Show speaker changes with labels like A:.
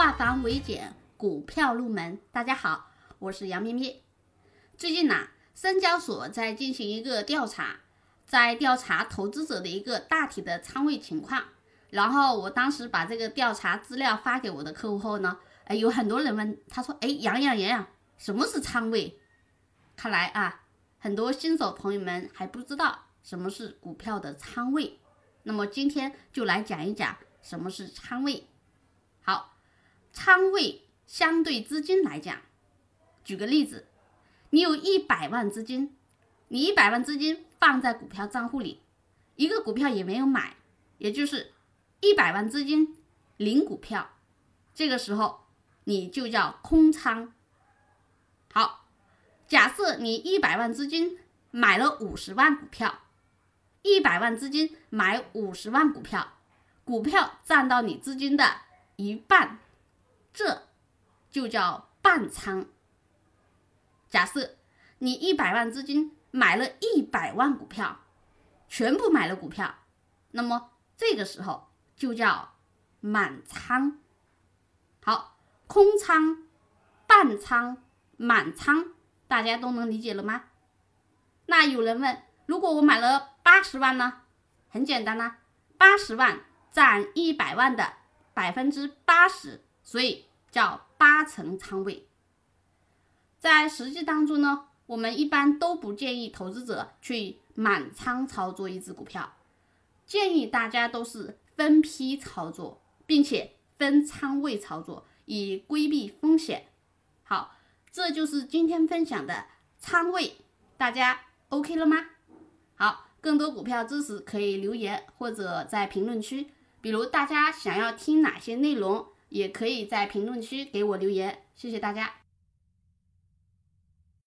A: 化繁为简，股票入门。大家好，我是杨咩咩。最近呐，深交所在进行一个调查，在调查投资者的一个大体的仓位情况。然后我当时把这个调查资料发给我的客户后呢，哎，有很多人问，他说，哎，杨洋洋洋，什么是仓位？看来啊，很多新手朋友们还不知道什么是股票的仓位。那么今天就来讲一讲什么是仓位。好，仓位相对资金来讲，举个例子，你有一百万资金，你一百万资金放在股票账户里，一个股票也没有买，也就是一百万资金零股票，这个时候你就叫空仓。好，假设你一百万资金买了五十万股票，一百万资金买五十万股票，股票占到你资金的。一半，这就叫半仓。假设你一百万资金买了一百万股票，全部买了股票，那么这个时候就叫满仓。好，空仓、半仓、满仓，大家都能理解了吗？那有人问，如果我买了八十万呢？很简单啦，八十万占一百万的。百分之八十，所以叫八成仓位。在实际当中呢，我们一般都不建议投资者去满仓操作一只股票，建议大家都是分批操作，并且分仓位操作，以规避风险。好，这就是今天分享的仓位，大家 OK 了吗？好，更多股票知识可以留言或者在评论区。比如大家想要听哪些内容，也可以在评论区给我留言，谢谢大家。